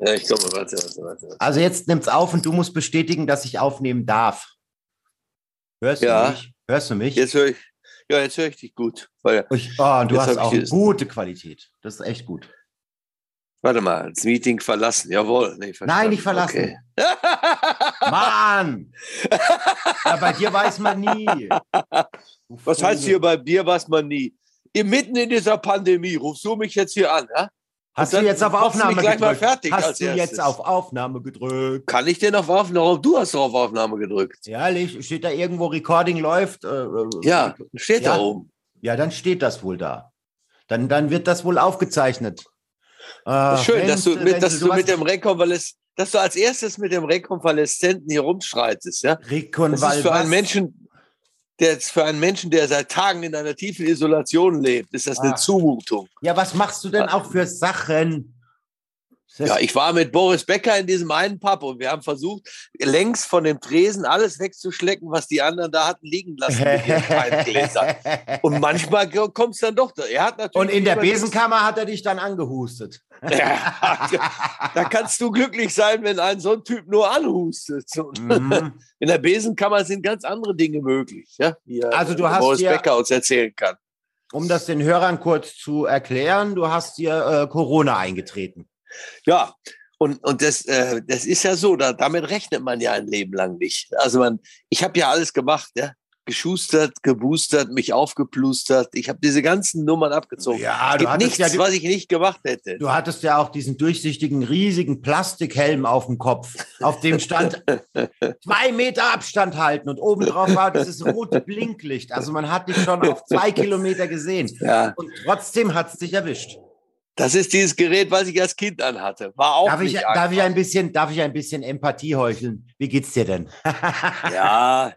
Ja, ich komme, warte, warte, warte. Also jetzt nimmt's auf und du musst bestätigen, dass ich aufnehmen darf. Hörst Ja. du mich? Hörst du mich? Jetzt höre ich, ja, jetzt höre ich dich gut. Weil, Ich, oh, du hast auch gute Qualität. Das ist echt gut. warte mal, das Meeting verlassen. Jawohl. Nee, Nein, nicht verlassen. Okay. Mann! ja, bei dir weiß man nie. Was heißt hier bei dir, was man nie? Mitten in dieser Pandemie rufst du mich jetzt hier an, ja? Hast du jetzt auf Aufnahme gleich mal gedrückt? fertig Hast du erstes. jetzt auf Aufnahme gedrückt? Kann ich denn auf Aufnahme? Du hast doch auf Aufnahme gedrückt. Ehrlich, steht da irgendwo Recording läuft? Äh, äh, Ja, steht Ja. da oben. Ja, dann steht das wohl da. Dann, dann wird das wohl aufgezeichnet. Äh, Schön, dass du, mit, dass du mit dem Rekonvalesz, dass du als erstes mit dem Rekonvaleszenten hier rumschreitest, ja? Das ist Rekonval- für einen? Menschen, der jetzt für einen Menschen, der seit Tagen in einer tiefen Isolation lebt, ist das eine Ah. Zumutung. Ja, was machst du denn auch für Sachen? Ja, ich war mit Boris Becker in diesem einen Pub und wir haben versucht, längs von dem Tresen alles wegzuschlecken, was die anderen da hatten liegen lassen mit ihren Weingläsern. Und manchmal kommt es dann doch. Er hat natürlich Und in der Besenkammer hat er dich dann angehustet. Ja, da kannst du glücklich sein, wenn ein so ein Typ nur anhustet. Mhm. In der Besenkammer sind ganz andere Dinge möglich, ja? Wie äh, Also du hast Boris Becker uns erzählen kann. Um das den Hörern kurz zu erklären, du hast dir äh, Corona eingetreten. Ja, und, und das, äh, das ist ja so, da, damit rechnet man ja ein Leben lang nicht. Also man, ich habe ja alles gemacht, ja. Geschustert, geboostert, mich aufgeplustert. Ich habe diese ganzen Nummern abgezogen. Ja, es du gibt hattest nichts, ja die- was ich nicht gemacht hätte. Du hattest ja auch diesen durchsichtigen, riesigen Plastikhelm auf dem Kopf, auf dem stand zwei Meter Abstand halten und obendrauf war dieses rote Blinklicht. Also man hat dich schon auf zwei Kilometer gesehen. Ja, Und trotzdem hat es dich erwischt. Das ist dieses Gerät, was ich als Kind anhatte. War auch Darf ich, darf, ich ein bisschen, darf ich ein bisschen Empathie heucheln? Wie geht's dir denn? Ja,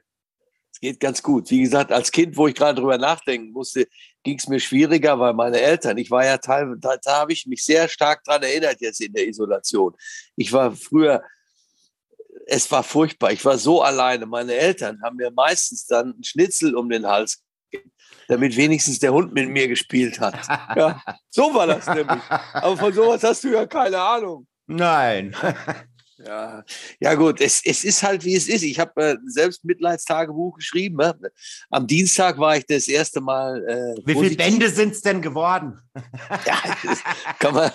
es geht ganz gut. Wie gesagt, als Kind, wo ich gerade drüber nachdenken musste, ging es mir schwieriger, weil meine Eltern, ich war ja teilweise, da, da habe ich mich sehr stark dran erinnert jetzt in der Isolation. Ich war früher, es war furchtbar. Ich war so alleine. Meine Eltern haben mir meistens dann einen Schnitzel um den Hals damit wenigstens der Hund mit mir gespielt hat. Ja, so war das nämlich. Aber von sowas hast du ja keine Ahnung. Nein. Ja, ja gut, es, es ist halt, wie es ist. Ich habe äh, selbst Mitleidstagebuch geschrieben. Ne? Am Dienstag war ich das erste Mal. Äh, Wie viele. Bände sind es denn geworden? Ja, kann man,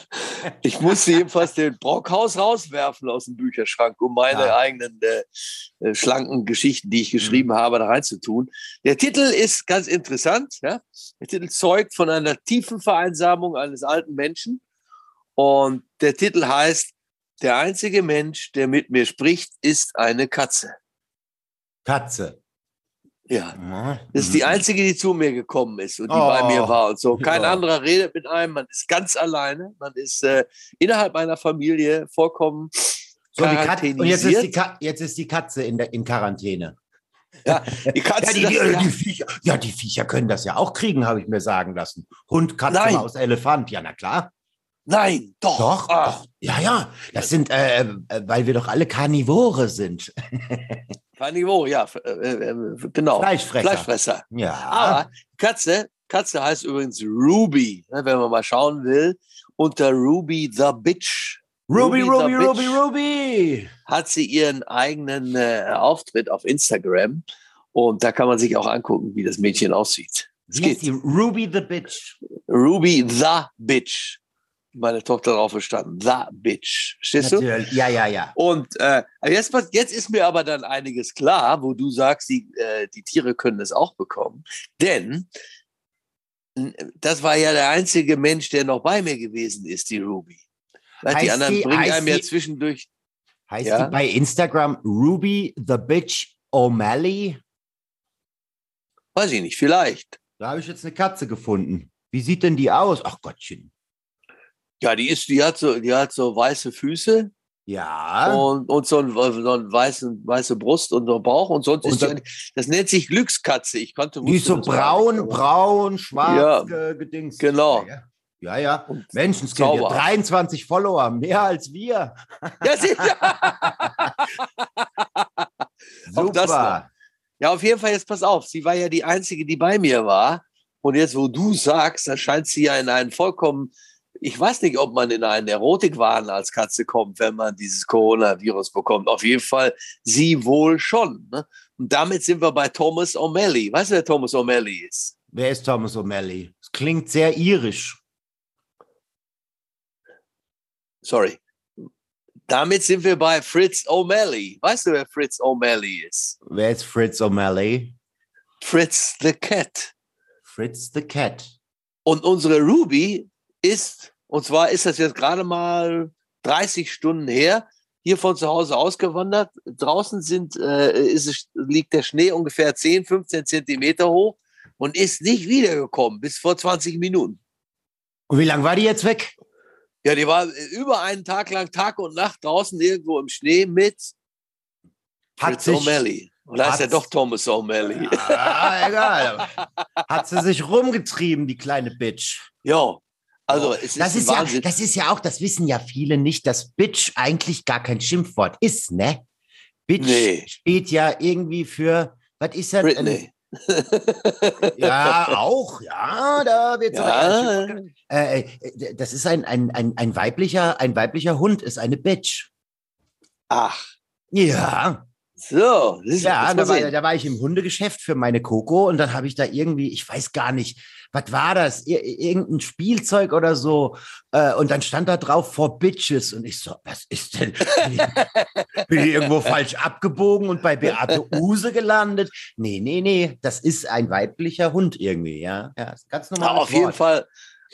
ich musste jedenfalls den Brockhaus rauswerfen aus dem Bücherschrank, um meine Ja. eigenen äh, äh, schlanken Geschichten, die ich geschrieben habe, da reinzutun. Der Titel ist ganz interessant. Ja? Der Titel zeugt von einer tiefen Vereinsamung eines alten Menschen. Und der Titel heißt, der einzige Mensch, der mit mir spricht, ist eine Katze. Katze. Ja. Das ist die einzige, die zu mir gekommen ist und die Oh. bei mir war und so. Kein Ja. anderer redet mit einem. Man ist ganz alleine. Man ist äh, innerhalb einer Familie vollkommen So, die Katze. Und jetzt ist, die. Ka jetzt ist die Katze in, der, in Quarantäne. Ja, die Katze, Ja die, die, äh, die Viecher, ja, die Viecher können das ja auch kriegen, habe ich mir sagen lassen. Hund, Katze, Nein. Maus, Elefant. Ja, na klar. Nein, doch. Doch, Ah, doch. Ja, ja. Das sind, äh, äh, weil wir doch alle Karnivore sind. Carnivore, ja, äh, äh, genau. Fleischfresser. Fleischfresser. Ja. Aber Katze, Katze heißt übrigens Ruby, ne, wenn man mal schauen will. Unter Ruby the Bitch Ruby, Ruby Ruby, Ruby. Ruby. hat sie ihren eigenen äh, Auftritt auf Instagram. Und da kann man sich auch angucken, wie das Mädchen aussieht. Es geht. Ruby the Bitch. Ruby the Bitch. Meine Tochter drauf verstanden. The Bitch. Verstehst du? Ja, ja, ja. Und äh, jetzt, jetzt ist mir aber dann einiges klar, wo du sagst, die, äh, die Tiere können es auch bekommen. Denn das war ja der einzige Mensch, der noch bei mir gewesen ist, die Ruby. Weil die Heißt anderen die- bringen heißt einem ja die- zwischendurch. Heißt Ja. die bei Instagram Ruby the Bitch O'Malley? Weiß ich nicht, vielleicht. Da habe ich jetzt eine Katze gefunden. Wie sieht denn die aus? Ach Gottchen. Ja, die ist, die hat so, die hat so weiße Füße Ja. und, und so, ein, so ein weißen, weiße Brust und so ein Bauch und sonst Und ist die, dann- eigentlich- das nennt sich Glückskatze. Ich konnte die ist so braun, aber- braun, schwarz, Ja, ge- gedingst. genau. Ja, ja. ja. Und Menschenskind, Zauber. 23 Follower, mehr als wir. Ja, sicher. Super. Ja, auf jeden Fall, jetzt pass auf. Sie war ja die Einzige, die bei mir war. Und jetzt, wo du sagst, da scheint sie ja in einen vollkommen ich weiß nicht, ob man in einen Erotikwahn als Katze kommt, wenn man dieses Coronavirus bekommt. Auf jeden Fall sie wohl schon. Ne? Und damit sind wir bei Thomas O'Malley. Weißt du, wer Thomas O'Malley ist? Wer ist Thomas O'Malley? Es klingt sehr irisch. Sorry. Damit sind wir bei Fritz O'Malley. Weißt du, wer Fritz O'Malley ist? Wer ist Fritz O'Malley? Fritz the Cat. Fritz the Cat. Und unsere Ruby ist, und zwar ist das jetzt gerade mal 30 Stunden her, hier von zu Hause ausgewandert. Draußen sind, äh, ist es, liegt der Schnee ungefähr 10, 15 Zentimeter hoch und ist nicht wiedergekommen bis vor 20 Minuten. Und wie lange war die jetzt weg? Ja, die war über einen Tag lang Tag und Nacht draußen irgendwo im Schnee mit Hat Fritz O'Malley. Und da ist ja doch Thomas O'Malley. ah, egal. Hat sie sich rumgetrieben, die kleine Bitch. Ja, also es ist, Das ist, ja, das ist ja auch, das wissen ja viele nicht, dass Bitch eigentlich gar kein Schimpfwort ist, ne? Bitch Nee. steht ja irgendwie für, was ist das? Britney. Ja, auch, ja, da wird Ja. äh, äh, Das ist ein, ein, ein, ein, weiblicher, ein weiblicher Hund, ist eine Bitch. Ach, Ja, so. Das ist, ja, da war, da war ich im Hundegeschäft für meine Coco und dann habe ich da irgendwie, ich weiß gar nicht, was war das? Ir irgendein Spielzeug oder so. Äh, und dann stand da drauf for Bitches. Und ich so, was ist denn? Bin ich, bin ich irgendwo falsch abgebogen und bei Beate Use gelandet? Nee, nee, nee, das ist ein weiblicher Hund irgendwie, ja. Ja, ganz normal. Aber auf jeden Fall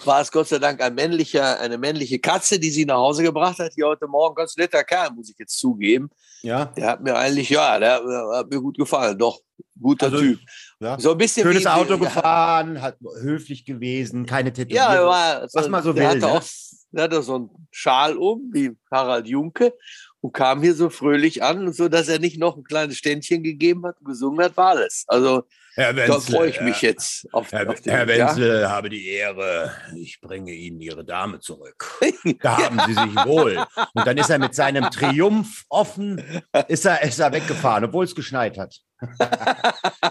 war es Gott sei Dank ein männlicher, eine männliche Katze, die sie nach Hause gebracht hat. Hier heute Morgen ganz netter Kerl, muss ich jetzt zugeben. Ja, Der hat mir eigentlich, ja, der, der hat mir gut gefallen. Doch, guter Also, Typ. Ja. So ein bisschen Schönes Auto gefahren, hat höflich gewesen, keine Tätowierung. Ja, war, Was man so der will, Hatte ne? auch, der hatte so einen Schal um, wie Harald Junke, und kam hier so fröhlich an, so dass er nicht noch ein kleines Ständchen gegeben hat und gesungen hat, war alles. Also Herr da freue ich mich jetzt auf, Herr, auf den Herr ja? Wenzel habe die Ehre, ich bringe Ihnen Ihre Dame zurück. Da haben Sie sich wohl. Und dann ist er mit seinem Triumph offen, ist er, ist er weggefahren, obwohl es geschneit hat.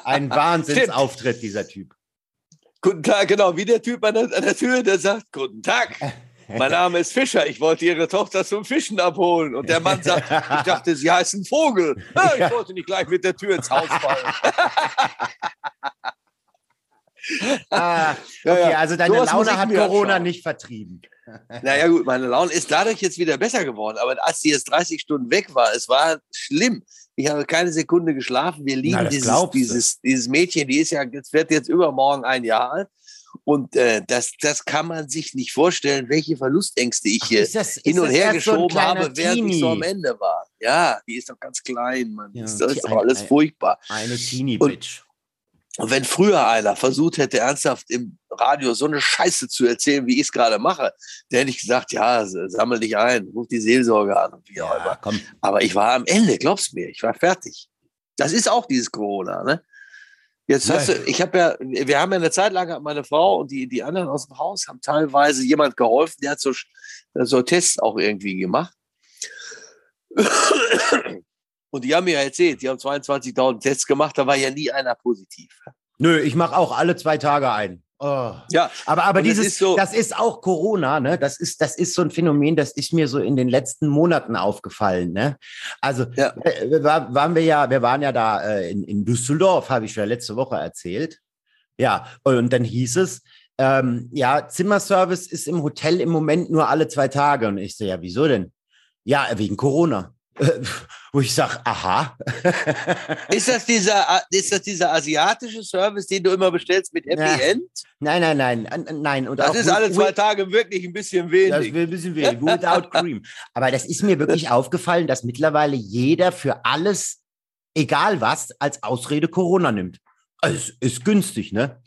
Ein Wahnsinnsauftritt, dieser Typ. Guten Tag, genau, wie der Typ an der, an der Tür, der sagt, guten Tag, mein Name ist Fischer, ich wollte Ihre Tochter zum Fischen abholen. Und der Mann sagt, ich dachte, Sie heißen Vogel. Ja, ich wollte nicht gleich mit der Tür ins Haus fallen. Ah, okay, also deine muss Laune hat Corona anschauen. nicht vertrieben. Naja gut, meine Laune ist dadurch jetzt wieder besser geworden. Aber als sie jetzt 30 Stunden weg war, es war schlimm. Ich habe keine Sekunde geschlafen. Wir lieben Na, dieses, dieses, dieses Mädchen, die ist ja, jetzt wird jetzt übermorgen ein Jahr alt. Und äh, das, das kann man sich nicht vorstellen, welche Verlustängste ich hier Ist das- hin und her so geschoben kleiner habe, während ich Teenie? so am Ende war. Ja, die ist doch ganz klein, Mann. Ja, das ist doch alles ein- furchtbar. Eine Teenie-Bitch. Und wenn früher einer versucht hätte, ernsthaft im Radio so eine Scheiße zu erzählen, wie ich es gerade mache, dann hätte ich gesagt, ja, sammel dich ein, ruf die Seelsorge an und wie auch Ja, immer. komm. Aber ich war am Ende, glaub's mir, ich war fertig. Das ist auch dieses Corona, ne? Jetzt hast du, ich habe ja, wir haben ja eine Zeit lang, hat meine Frau und die, die anderen aus dem Haus haben teilweise jemand geholfen, der hat so, so Tests auch irgendwie gemacht. Und die haben mir ja erzählt, die haben 22.000 Tests gemacht, da war ja nie einer positiv. Nö, ich mache auch alle zwei Tage ein. Oh. Ja, Aber, aber Und das dieses, ist so- das ist auch Corona, ne? Das ist, das ist so ein Phänomen, das ist mir so in den letzten Monaten aufgefallen, ne? Also, Ja. äh, war, waren wir ja, wir waren ja da äh, in, in Düsseldorf, habe ich ja letzte Woche erzählt. Ja, und dann hieß es, ähm, ja, Zimmerservice ist im Hotel im Moment nur alle zwei Tage. Und ich so, ja, wieso denn? Ja, wegen Corona. Wo ich sage, aha. Ist das, dieser, ist das dieser asiatische Service, den du immer bestellst mit Happy Ja. End? nein, nein, nein, nein. Und Das auch ist with- alle zwei Tage wirklich ein bisschen Das wenig. will ein bisschen wenig. Without cream. Aber das ist mir wirklich aufgefallen, dass mittlerweile jeder für alles, egal was, als Ausrede Corona nimmt. Also es ist günstig, ne?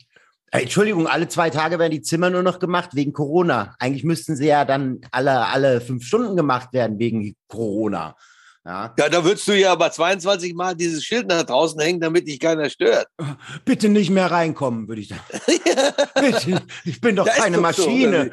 Äh, Entschuldigung, alle zwei Tage werden die Zimmer nur noch gemacht wegen Corona. Eigentlich müssten sie ja dann alle, alle fünf Stunden gemacht werden wegen Corona. Ja. Ja, da würdest du ja aber 22 Mal dieses Schild nach draußen hängen, damit dich keiner stört. Bitte nicht mehr reinkommen, würde ich sagen. Bitte, ich bin doch ist keine doch so, Maschine.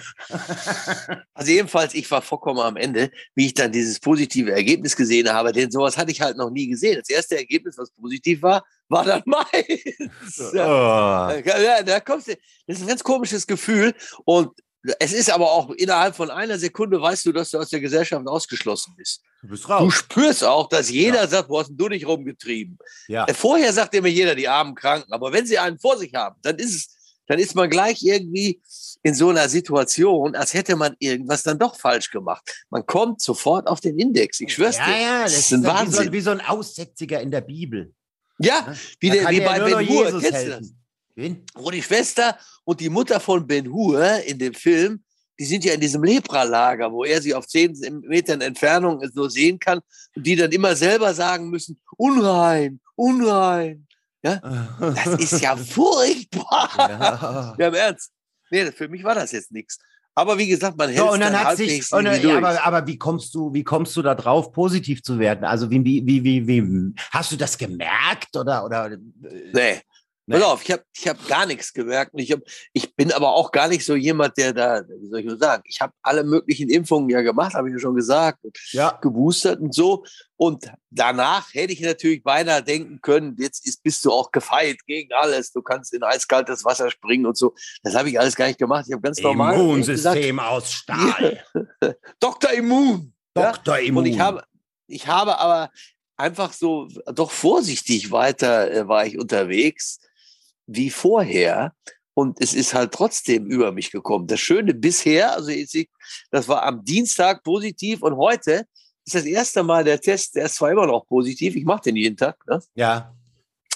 Also jedenfalls, ich war vollkommen am Ende, wie ich dann dieses positive Ergebnis gesehen habe, denn sowas hatte ich halt noch nie gesehen. Das erste Ergebnis, was positiv war, war dann meins. Oh. Ja, da kommst du, das ist ein ganz komisches Gefühl. Und es ist aber auch innerhalb von einer Sekunde weißt du, dass du aus der Gesellschaft ausgeschlossen bist. Du bist Du raus. spürst auch, dass jeder Ja. sagt, wo hast denn du dich rumgetrieben? Ja. Äh, Vorher sagt immer jeder, die armen Kranken, aber wenn sie einen vor sich haben, dann ist es, dann ist man gleich irgendwie in so einer Situation, als hätte man irgendwas dann doch falsch gemacht. Man kommt sofort auf den Index. Ich schwör's Ja, dir. ja, das das ist ein dann wie so, Wahnsinn. wie so ein Aussätziger in der Bibel. ja, wie, der, wie bei Ben Hur. Kennst du das? Wen? Wo die Schwester und die Mutter von Ben Hur in dem Film, die sind ja in diesem Lepralager, wo er sie auf zehn Metern Entfernung nur sehen kann und die dann immer selber sagen müssen, unrein, unrein. Das ist ja furchtbar. ja. Ja, im Ernst. Nee, für mich war das jetzt nichts. Aber wie gesagt, man hält So, und dann dann hat sich, und, ja, aber, aber wie kommst du, wie kommst du da drauf, positiv zu werden? Also wie, wie, wie, wie, wie hast du das gemerkt oder, oder? äh, Nee. Nee. Pass auf, ich habe ich hab gar nichts gemerkt. Ich, hab, ich bin aber auch gar nicht so jemand, der da, wie soll ich nur sagen, ich habe alle möglichen Impfungen ja gemacht, habe ich ja schon gesagt, Ja. geboostert und so. Und danach hätte ich natürlich beinahe denken können, jetzt ist, bist du auch gefeit gegen alles. Du kannst in eiskaltes Wasser springen und so. Das habe ich alles gar nicht gemacht. Ich habe ganz normal gesagt, Immunsystem aus Stahl. Dr. Immun. Ja? Dr. Immun. Und ich habe, ich habe aber einfach so doch vorsichtig weiter äh, war ich unterwegs wie vorher. Und es ist halt trotzdem über mich gekommen. Das Schöne bisher, also ich- das war am Dienstag positiv und heute ist das erste Mal der Test, der ist zwar immer noch positiv, ich mache den jeden Tag, ne? ja.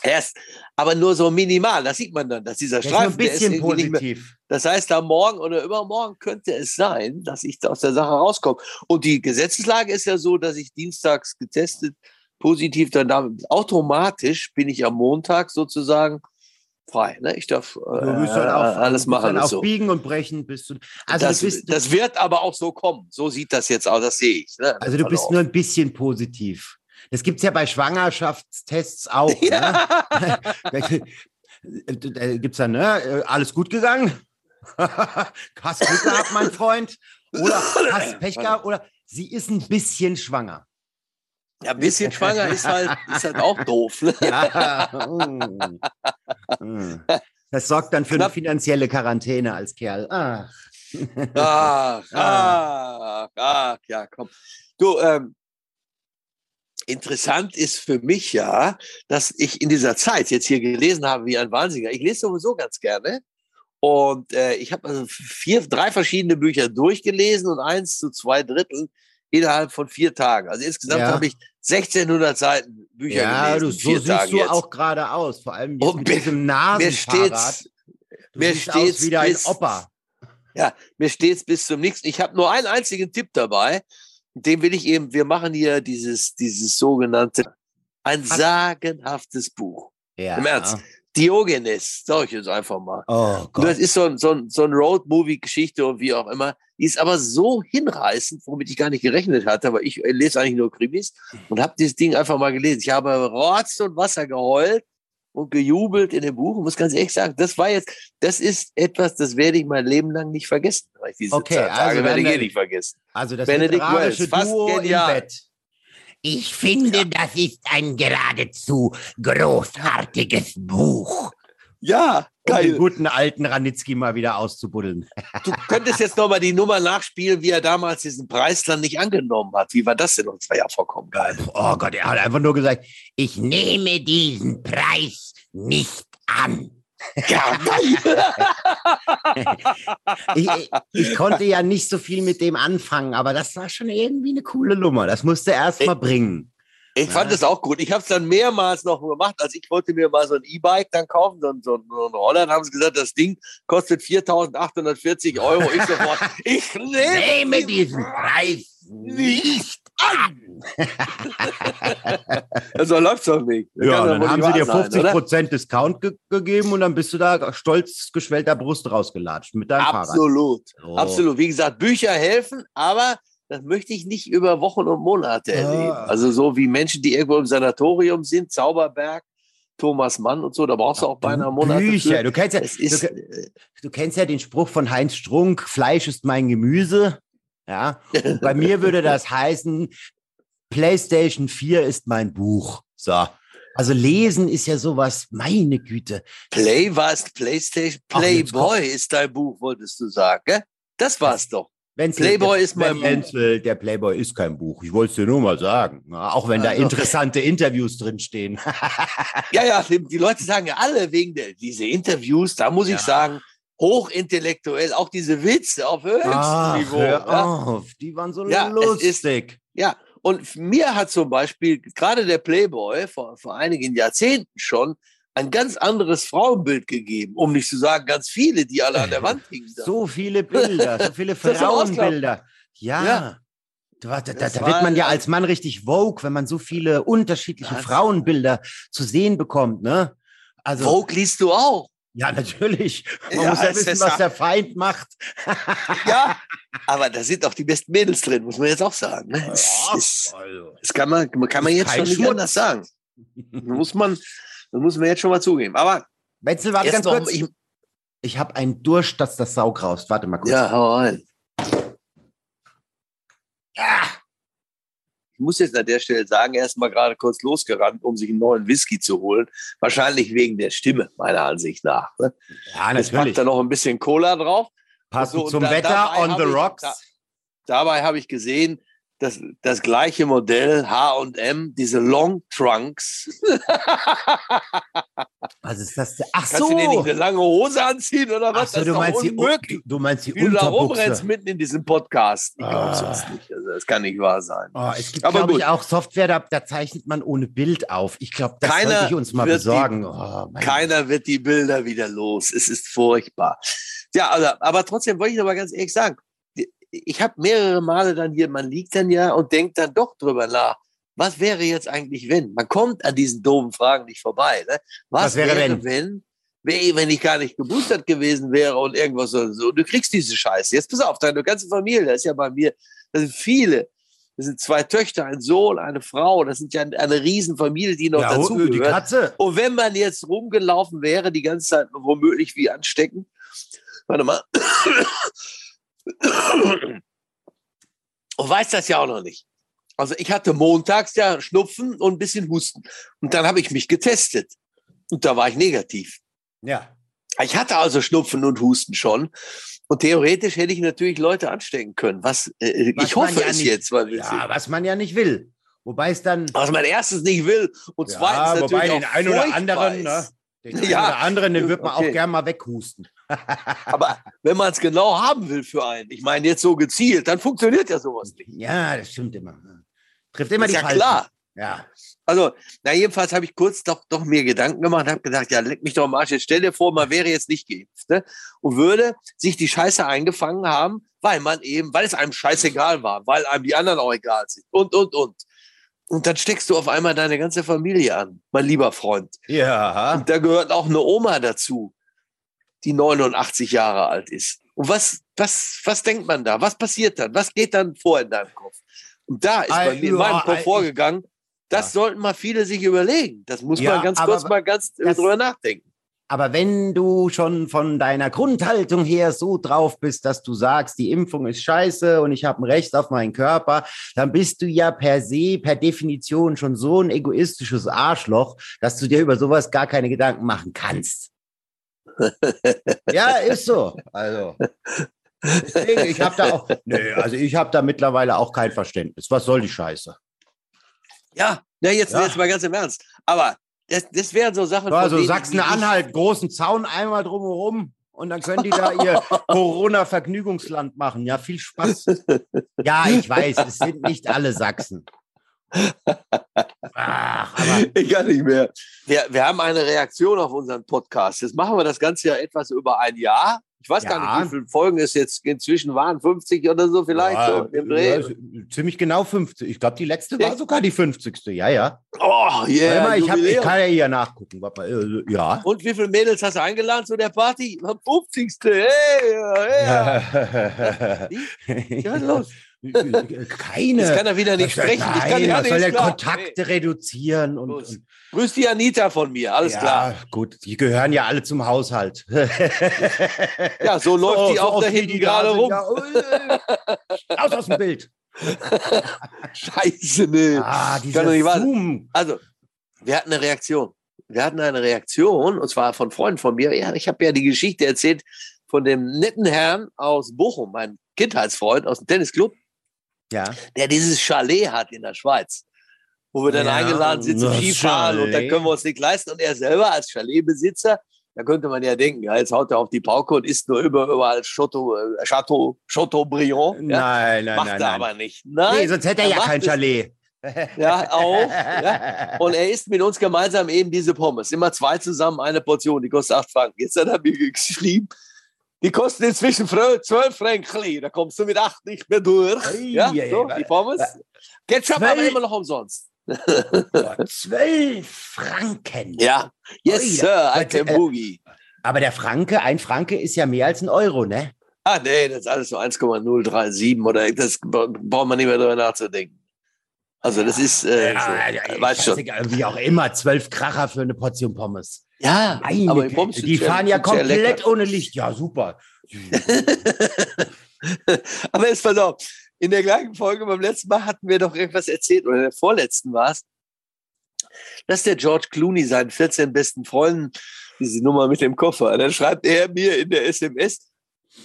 Erst, aber nur so minimal, das sieht man dann, dass dieser ist nur Streifen, ein ist bisschen irgendwie nicht mehr, positiv. das heißt, am Morgen oder übermorgen könnte es sein, dass ich aus der Sache rauskomme. Und die Gesetzeslage ist ja so, dass ich dienstags getestet, positiv, dann damit, automatisch bin ich am Montag sozusagen frei. Ne? Ich darf äh, dann auf, alles bist machen. Und auf so. Biegen und Brechen bist du. Also das, du bist, das wird aber auch so kommen. So sieht das jetzt aus, das sehe ich. Ne? also du bist nur ein bisschen positiv. Das gibt's ja bei Schwangerschaftstests auch. Ne? Ja. Da gibt's dann, ne? äh, Alles gut gegangen? hast Glück gehabt, mein Freund? Oder hast Pech gehabt? Oder sie ist ein bisschen schwanger. Ja, ein bisschen schwanger ist halt, ist halt auch doof. Ne? Ja. Mm. Das sorgt dann für eine finanzielle Quarantäne als Kerl. Ah. Ach, ach, ach, ja, komm. Du, ähm, interessant ist für mich ja, dass ich in dieser Zeit jetzt hier gelesen habe wie ein Wahnsinniger. Ich lese sowieso ganz gerne. Und äh, ich habe also vier, drei verschiedene Bücher durchgelesen und eins zu zwei Drittel innerhalb von vier Tagen. Also insgesamt Ja. habe ich 1600 Seiten Bücher Ja, gelesen. du, in so siehst Tagen du jetzt. auch gerade aus. Vor allem jetzt Und mit mir- diesem Mir Nasenfahrrad. steht's, Du mir siehst steht's aus wie dein bis- Opa. mir steht's bis zum nächsten. Ich habe nur einen einzigen Tipp dabei. Den will ich eben, wir machen hier dieses, dieses sogenannte, ein sagenhaftes Buch. Ja. Im Ernst. Diogenes, sag ich jetzt einfach mal. Oh das ist so ein, so ein, so ein Road-Movie-Geschichte und wie auch immer. Die ist aber so hinreißend, womit ich gar nicht gerechnet hatte, aber ich lese eigentlich nur Krimis und habe dieses Ding einfach mal gelesen. Ich habe Rotz und Wasser geheult und gejubelt in dem Buch und muss ganz ehrlich sagen, das war jetzt, das ist etwas, das werde ich mein Leben lang nicht vergessen. Diese Okay, Tage also werde ich eh nicht vergessen. Also das Benedict literarische Wells, fast Duo genial. im Bett. Ich finde, das ist ein geradezu großartiges Buch. Ja, Um den geil. guten alten Ranitzky mal wieder auszubuddeln. Du könntest jetzt noch mal die Nummer nachspielen, wie er damals diesen Preis dann nicht angenommen hat. Wie war das denn? Und das war ja vollkommen geil. Oh Gott, er hat einfach nur gesagt, Ich nehme diesen Preis nicht an. Ja, ich, ich, konnte ja nicht so viel mit dem anfangen, aber das war schon irgendwie eine coole Nummer. Das musste er erst mal bringen. Ich fand es auch gut. Ich habe es dann mehrmals noch gemacht. Also ich wollte mir mal so ein E-Bike dann kaufen, so, ein- so, so ein Roller. Dann haben sie gesagt, das Ding kostet 4.840 Euro. Ich sofort, ich nehme Nehme diesen Preis nicht an. Also läuft's doch nicht. Das Ja, dann haben sie dir wahr sein, 50 oder? Prozent Discount ge gegeben und dann bist du da stolz geschwellter Brust rausgelatscht mit deinem Absolut. Fahrrad. Oh. Absolut. Wie gesagt, Bücher helfen, aber das möchte ich nicht über Wochen und Monate erleben. Ah. Also so wie Menschen, die irgendwo im Sanatorium sind, Zauberberg, Thomas Mann und so, da brauchst du auch beinahe Monate. Bücher. Für. Du kennst, ja, ist, du, du kennst ja den Spruch von Heinz Strunk, Fleisch ist mein Gemüse. Ja, und bei mir würde das heißen, PlayStation 4 ist mein Buch. So. Also lesen ist ja sowas, meine Güte. Play war es PlayStation. Ach, Playboy ist dein Buch, wolltest du sagen, gell? Das war's doch. Wenzel, Playboy ist mein Wenzel, der Playboy ist kein Buch. Ich wollte es dir nur mal sagen. Ja, Auch wenn da Also. interessante Interviews drinstehen. Ja, ja, die, Leute sagen ja alle wegen der, diese Interviews, da muss ich Ja. sagen, hochintellektuell, auch diese Witze auf höchstem Ach, Niveau. hör Ja. auf, die waren so Ja, es ist- lustig. ja, und mir hat zum Beispiel gerade der Playboy vor, vor einigen Jahrzehnten schon ein ganz anderes Frauenbild gegeben, um nicht zu sagen, ganz viele, die alle an der Wand hingen. So viele Bilder, so viele Frauenbilder. Ja. Ja. Da, da, da, wird man ja als Mann richtig vogue, wenn man so viele unterschiedliche Das- Frauenbilder zu sehen bekommt, ne? Also, Vogue liest du auch. ja, natürlich. Man Ja, muss ja wissen, was ja- der Feind macht. Ja, aber da sind auch die besten Mädels drin, muss man jetzt auch sagen. Ne? Das, ist, das kann man, kann man jetzt schon nicht anders sagen. Muss man, das muss man jetzt schon mal zugeben. Aber Wenzel, warte ganz kurz. ich, Ich habe einen Durst, dass das Sau graust. Warte mal kurz. ja, hau rein. Ich muss jetzt an der Stelle sagen, er ist mal gerade kurz losgerannt, um sich einen neuen Whisky zu holen. Wahrscheinlich wegen der Stimme, meiner Ansicht nach. Ne? Ja, Jetzt packt natürlich. er noch ein bisschen Cola drauf. Passend so, zum Wetter on the rocks. da- Dabei habe ich gesehen, dass das gleiche Modell H&M, diese Long Trunks. Was ist das? denn? Ach Kannst du dir nicht so. eine lange Hose anziehen oder was? so, das du ist doch meinst, die, unmöglich. du meinst die Wie du da rumrennst mitten in diesem Podcast. Ich glaube Ah. sonst nicht. Also, das kann nicht wahr sein. Oh, es gibt, Aber glaube ich, auch Software, da, da zeichnet man ohne Bild auf. Ich glaube, das Keiner sollte ich uns mal wird die- besorgen. Oh, Keiner wird die Bilder wieder los. Es ist furchtbar. Ja, also, aber trotzdem wollte ich mal ganz ehrlich sagen, ich habe mehrere Male dann hier, man liegt dann ja und denkt dann doch drüber nach. Was wäre jetzt eigentlich, wenn? Man kommt an diesen doofen Fragen nicht vorbei. Ne? Was, Was wäre, wäre, wenn? Wer- Wenn ich gar nicht geboostert gewesen wäre und irgendwas so, so. Du kriegst diese Scheiße. Jetzt pass auf, deine ganze Familie, das ist ja bei mir, das sind viele. Das sind zwei Töchter, ein Sohn, eine Frau. Das sind ja eine Riesenfamilie, die noch ja, dazu die gehört. Katze. Und wenn man jetzt rumgelaufen wäre, die ganze Zeit womöglich wie anstecken, warte mal, und weiß das ja auch noch nicht. Also ich hatte montags ja Schnupfen und ein bisschen Husten. Und dann habe ich mich getestet. Und da war ich negativ. Ja. Ich hatte also Schnupfen und Husten schon. Und theoretisch hätte ich natürlich Leute anstecken können. Was, äh, Was ich man hoffe ja es nicht- jetzt, weil ja, was man ja nicht will. Wobei es dann. was man erstens nicht will und Ja, zweitens wobei natürlich den auch einen oder anderen, ne? Den Ja. oder anderen, den wird man Okay. auch gern mal weghusten. Aber wenn man es genau haben will für einen, ich meine jetzt so gezielt, dann funktioniert ja sowas nicht. Ja, das stimmt immer. Trifft immer ist die ja Falschen. klar. Ja. Also, na jedenfalls habe ich kurz doch, doch mir Gedanken gemacht und habe gedacht, ja, leck mich doch am Arsch. Jetzt stell dir vor, man wäre jetzt nicht geimpft ne? und würde sich die Scheiße eingefangen haben, weil man eben, weil es einem scheißegal war, weil einem die anderen auch egal sind und, und, und. Und dann steckst du auf einmal deine ganze Familie an, mein lieber Freund. Ja. Und da gehört auch eine Oma dazu, die 89 Jahre alt ist. Und was, was, was denkt man da? Was passiert dann? Was geht dann vor in deinem Kopf? Und da ist bei Ein- mir in meinem Kopf vorgegangen, das Ja. sollten mal viele sich überlegen. Das muss Ja, man ganz kurz mal ganz das- drüber nachdenken. Aber wenn du schon von deiner Grundhaltung her so drauf bist, dass du sagst, die Impfung ist scheiße und ich habe ein Recht auf meinen Körper, dann bist du ja per se, per Definition schon so ein egoistisches Arschloch, dass du dir über sowas gar keine Gedanken machen kannst. ja, ist so. Also. Deswegen, ich habe da auch, nee, also ich habe da mittlerweile auch kein Verständnis. Was soll die Scheiße? Ja, na jetzt, Ja. jetzt mal ganz im Ernst. Aber das, das wären so Sachen. von Also Sachsen-Anhalt, großen Zaun einmal drumherum und dann können die da ihr Corona-Vergnügungsland machen. Ja, viel Spaß. Ja, ich weiß, es sind nicht alle Sachsen. Ach, ich kann nicht mehr. Wir, wir haben eine Reaktion auf unseren Podcast. Jetzt machen wir das Ganze ja etwas über ein Jahr. Ich weiß gar Ja. nicht, wie viele Folgen es jetzt inzwischen waren. 50 oder so vielleicht. ja, so ja, ziemlich genau 50. Ich glaube, die letzte war sogar die 50. Ja, ja. Oh, yeah. mal, ich, hab, ich kann ja hier nachgucken. Äh, ja. Und wie viele Mädels hast du eingeladen zu der Party? Am 50. Hey, hey. Ja, was ist los? Keine. Jetzt kann er wieder nicht sprechen. Ich kann Nein, ja soll klar. Kontakte reduzieren und, und Grüß die Anita von mir, alles ja, klar. gut, die gehören ja alle zum Haushalt. Ja, so läuft Oh, die so auch da hinten gerade rum. Ja, raus aus dem Bild. Scheiße, nee. Ah, dieser Zoom. Also, wir hatten eine Reaktion. Wir hatten eine Reaktion, und zwar von Freunden von mir. Ja, ich habe ja die Geschichte erzählt, von dem netten Herrn aus Bochum, mein Kindheitsfreund aus dem Tennisclub, Ja. der dieses Chalet hat in der Schweiz. Wo wir dann Ja, eingeladen sind zum Skifahren und da Chalet. können wir uns nicht leisten. Und er selber als Chaletbesitzer, da könnte man ja denken, ja, jetzt haut er auf die Pauke und isst nur über, überall Chateau, äh, Chateau, Chateaubriand. Ja? Nein, nein, Macht nein, er nein. aber nicht. Nein, Nee, sonst hätte er ja macht kein Chalet. Ja, auch. Ja. Und er isst mit uns gemeinsam eben diese Pommes. Immer zwei zusammen, eine Portion, die kostet acht Franken. Jetzt hat er mir geschrieben, die kosten inzwischen fr- zwölf Franken. Da kommst du mit acht nicht mehr durch. Ei, Ja, ei, so, die Pommes. Ketchup aber Zwölf- immer noch umsonst. Zwölf Franken. Ja, yes, Ui, sir, I da- can äh, boogie. Aber der Franke, ein Franke ist ja mehr als ein Euro, ne? Ah, nee, das ist alles so 1,037 oder das bra- braucht man nicht mehr drüber nachzudenken. Also, das ist, äh, so, ja, weißt schon. scheißegal, Wie auch immer, zwölf Kracher für eine Portion Pommes. Ja, Meine aber sind die fahren ja komplett ohne Licht. Ja, super. Aber jetzt pass auf, in der gleichen Folge beim letzten Mal hatten wir doch irgendwas erzählt, oder in der vorletzten war es, dass der George Clooney seinen 14 besten Freunden diese Nummer mit dem Koffer, dann schreibt er mir in der SMS,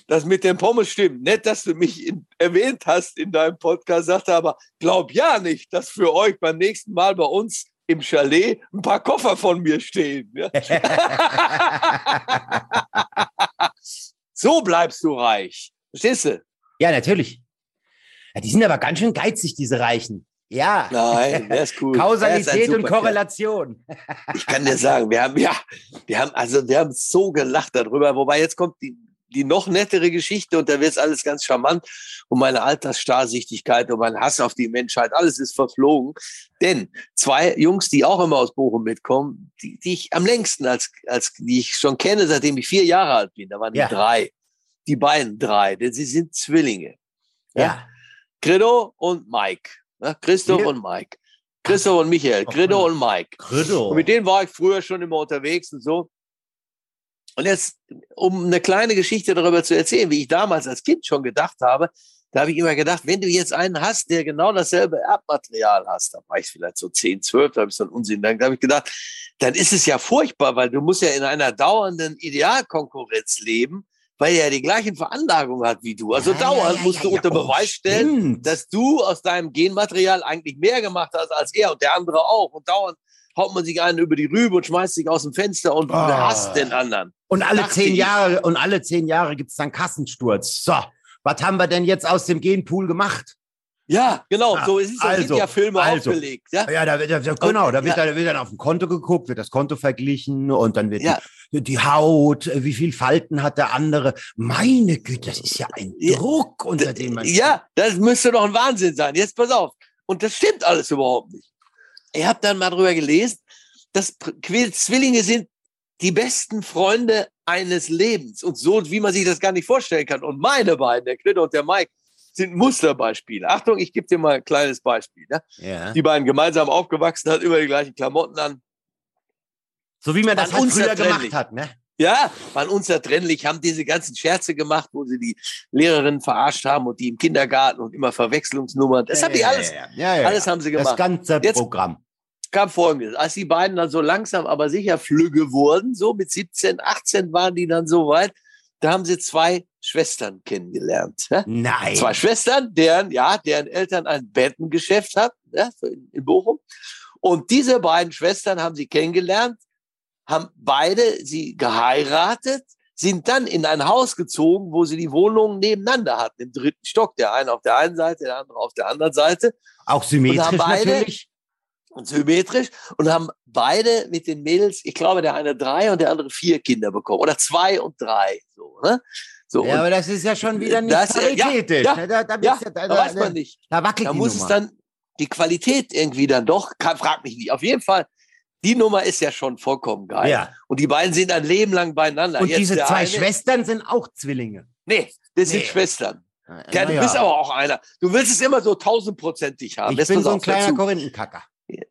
das mit dem Pommes stimmt. Nett, dass du mich in, erwähnt hast in deinem Podcast, sagte aber, glaub ja nicht, dass für euch beim nächsten Mal bei uns im Chalet ein paar Koffer von mir stehen. Ja? So bleibst du reich. Verstehst du? ja, natürlich. Ja, die sind aber ganz schön geizig, diese Reichen. Ja. Nein, der ist cool. Der ist Kausalität und. Korrelation. Ich kann dir sagen, wir haben ja, wir haben also wir haben so gelacht darüber. Wobei jetzt kommt die die noch nettere Geschichte und da wird alles ganz charmant und meine Altersstarrsichtigkeit und mein Hass auf die Menschheit, alles ist verflogen. Denn zwei Jungs, die auch immer aus Bochum mitkommen, die, die ich am längsten als, als die ich schon kenne, seitdem ich vier Jahre alt bin, da waren die Ja. drei. Die beiden drei, denn sie sind Zwillinge. Ja. Ja. Credo und Mike. Ne? Christoph Wir- und Mike. Christoph und Michael. Credo Mann. und Mike. Credo. Und mit denen war ich früher schon immer unterwegs und so. Und jetzt, um eine kleine Geschichte darüber zu erzählen, wie ich damals als Kind schon gedacht habe, da habe ich immer gedacht, wenn du jetzt einen hast, der genau dasselbe Erbmaterial hast, da war ich vielleicht so 10, 12, da habe ich so einen Unsinn, dann habe ich gedacht, dann ist es ja furchtbar, weil du musst ja in einer dauernden Idealkonkurrenz leben, weil er ja die gleichen Veranlagungen hat wie du. Also Ja, dauernd ja, musst ja, du unter Oh, Beweis stellen, stimmt. dass du aus deinem Genmaterial eigentlich mehr gemacht hast als er und der andere auch. Und dauernd haut man sich einen über die Rübe und schmeißt sich aus dem Fenster und Ah. hasst den anderen. Und alle Dachte zehn ich. Jahre, und alle zehn Jahre gibt's dann Kassensturz. So, was haben wir denn jetzt aus dem Genpool gemacht? Ja, genau, Ah, so es ist, da sind also, ja Filme also. aufgelegt. Ja? Ja, da wird, da, genau, da wird, Ja. da wird dann auf dem Konto geguckt, wird das Konto verglichen und dann wird Ja. die, die Haut, wie viel Falten hat der andere. Meine Güte, das ist ja ein Ja. Druck, unter dem man. Ja, das müsste doch ein Wahnsinn sein. Jetzt pass auf. Und das stimmt alles überhaupt nicht. Ich habe dann mal drüber gelesen, dass Zwillinge sind die besten Freunde eines Lebens. Und so, wie man sich das gar nicht vorstellen kann. Und meine beiden, der Knitter und der Mike, sind Musterbeispiele. Achtung, ich gebe dir mal ein kleines Beispiel. Ne? Ja. Die beiden gemeinsam aufgewachsen, hat immer die gleichen Klamotten an. So wie man das halt früher unzertrennlich. gemacht hat, ne? Ja, waren unzertrennlich, haben diese ganzen Scherze gemacht, wo sie die Lehrerinnen verarscht haben und die im Kindergarten und immer Verwechslungsnummern. Das haben die Ja, alles, ja, ja, ja, alles ja. haben sie Das gemacht. ganze Jetzt- Programm. Kam folgendes. Als die beiden dann so langsam, aber sicher flügge wurden, so mit 17, 18 waren die dann so weit, da haben sie zwei Schwestern kennengelernt. Ja? Nein. Zwei Schwestern, deren, ja, deren Eltern ein Bettengeschäft hatten, so in, Bochum. Und diese beiden Schwestern haben sie kennengelernt, haben beide sie geheiratet, sind dann in ein Haus gezogen, wo sie die Wohnungen nebeneinander hatten, im dritten Stock. Der eine auf der einen Seite, der andere auf der anderen Seite Auch symmetrisch beide- natürlich. Und symmetrisch und haben beide mit den Mädels, ich glaube, der eine drei und der andere vier Kinder bekommen. Oder zwei und drei. So, ne? so Ja, aber das ist ja schon wieder nicht Das, ja, paritätisch. ja, ne? da, da, ja, da, da weiß man nicht. da wackelt Da muss Nummer. es dann die Qualität irgendwie dann doch, kann, frag mich nicht. Auf jeden Fall, die Nummer ist ja schon vollkommen geil. ja. Und die beiden sind ein Leben lang beieinander. Und Jetzt diese zwei eine, Schwestern sind auch Zwillinge. Nee, das sind Nee. Schwestern. Ja, Na du bist aber auch einer. Du willst es immer so tausendprozentig haben. Ich Jetzt bin so ein kleiner. Korinthenkacker.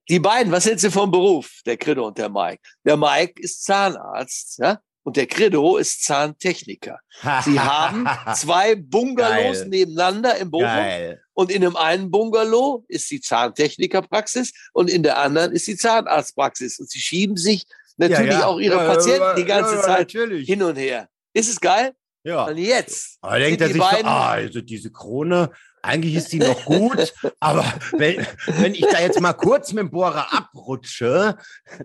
Die beiden, was sind sie vom Beruf? Der Credo und der Mike. Der Mike ist Zahnarzt, ja? Und der Credo ist Zahntechniker. Sie haben zwei Bungalows Geil. nebeneinander im Bochum. Geil. Und in dem einen Bungalow ist die Zahntechnikerpraxis und in der anderen ist die Zahnarztpraxis. Und sie schieben sich natürlich Ja, ja. auch ihre Patienten die ganze Zeit Natürlich. hin und her. Ist es geil? Ja. Und jetzt Aber denkt er sich so, beiden, ah, also diese Krone, eigentlich ist die noch gut, aber wenn, wenn ich da jetzt mal kurz mit dem Bohrer abrutsche,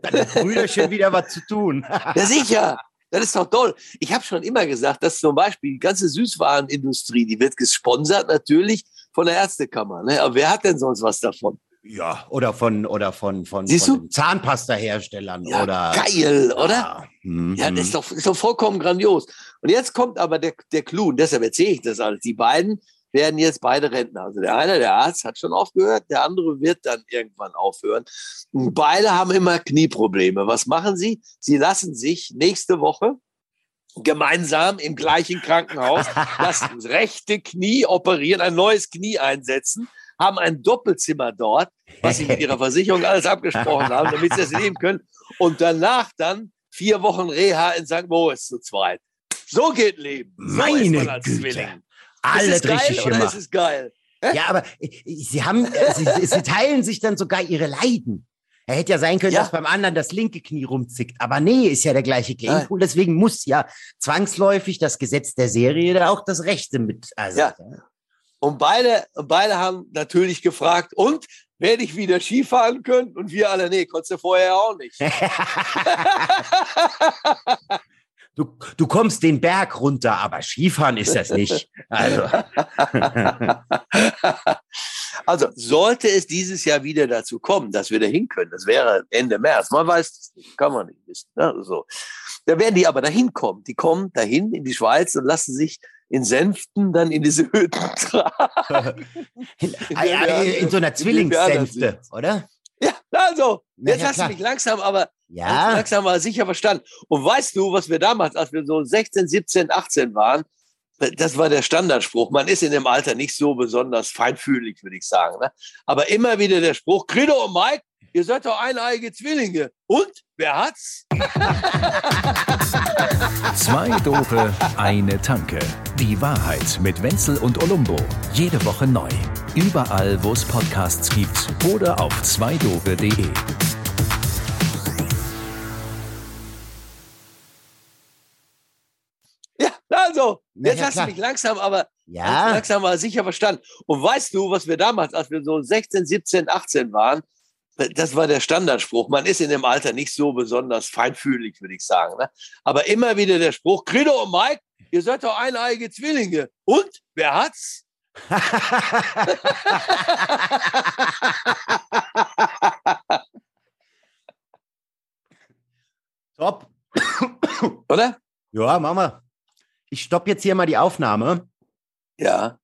dann hat Brüderchen wieder was zu tun. ja sicher, das ist doch toll. Ich habe schon immer gesagt, dass zum Beispiel die ganze Süßwarenindustrie, die wird gesponsert natürlich von der Ärztekammer. Ne? Aber wer hat denn sonst was davon? Ja, oder von, oder von, von, von Zahnpasta-Herstellern Ja, oder. geil, oder? Ja. Ja, das ist doch, ist doch vollkommen grandios. Und jetzt kommt aber der, der Clou, und deshalb erzähle ich das alles. Die beiden werden jetzt beide Rentner. Also der eine, der Arzt, hat schon aufgehört, der andere wird dann irgendwann aufhören. Und beide haben immer Knieprobleme. Was machen sie? Sie lassen sich nächste Woche gemeinsam im gleichen Krankenhaus das rechte Knie operieren, ein neues Knie einsetzen, haben ein Doppelzimmer dort, was sie mit ihrer Versicherung alles abgesprochen haben, damit sie das nehmen können. Und danach dann vier Wochen Reha in St. Moritz zu zweit. So geht Leben. So ist Meine man als Güte. Zwilling. Ist Alles es geil richtig oder gemacht. ist es geil? Ja, aber äh, sie haben, äh, sie, sie teilen sich dann sogar ihre Leiden. Er hätte ja sein können, Ja. dass beim anderen das linke Knie rumzickt. Aber nee, ist ja der gleiche Gamepool. Deswegen muss ja zwangsläufig das Gesetz der Serie da auch das Rechte mit. Also, Ja. Und beide, und beide haben natürlich gefragt, und werde ich wieder Skifahren können? Und wir alle, nee, konntest du vorher auch nicht. Du, du kommst den Berg runter, aber Skifahren ist das nicht. Also, Also sollte es dieses Jahr wieder dazu kommen, dass wir da hin können, das wäre Ende März, man weiß es nicht, kann man nicht wissen. Ne? So. Da werden die aber dahin kommen. Die kommen dahin in die Schweiz und lassen sich in Sänften dann in diese Hütten tragen. in, wir in, in so einer Zwillingssänfte, oder? Ja, also, Na jetzt ja, hast klar. du mich langsam aber Ja. langsam aber sicher verstanden. Und weißt du, was wir damals, als wir so 16, 17, 18 waren, das war der Standardspruch. Man ist in dem Alter nicht so besonders feinfühlig, würde ich sagen. Ne? Aber immer wieder der Spruch, Credo und Mike, ihr seid doch eineige Zwillinge. Und? Wer hat's? Zwei Dope, eine Tanke. Die Wahrheit mit Wenzel und Olumbo. Jede Woche neu. Überall, wo es Podcasts gibt oder auf zweidope.de. Ja, also, jetzt ja, hast klar. du mich langsam aber Ja. langsam aber sicher verstanden. Und weißt du, was wir damals, als wir so 16, 17, 18 waren, das war der Standardspruch. Man ist in dem Alter nicht so besonders feinfühlig, würde ich sagen. Ne? Aber immer wieder der Spruch, Credo und Mike, ihr seid doch eineige Zwillinge. Und? Wer hat's? Top. Oder? Ja, Mama. Ich stopp jetzt hier mal die Aufnahme. Ja.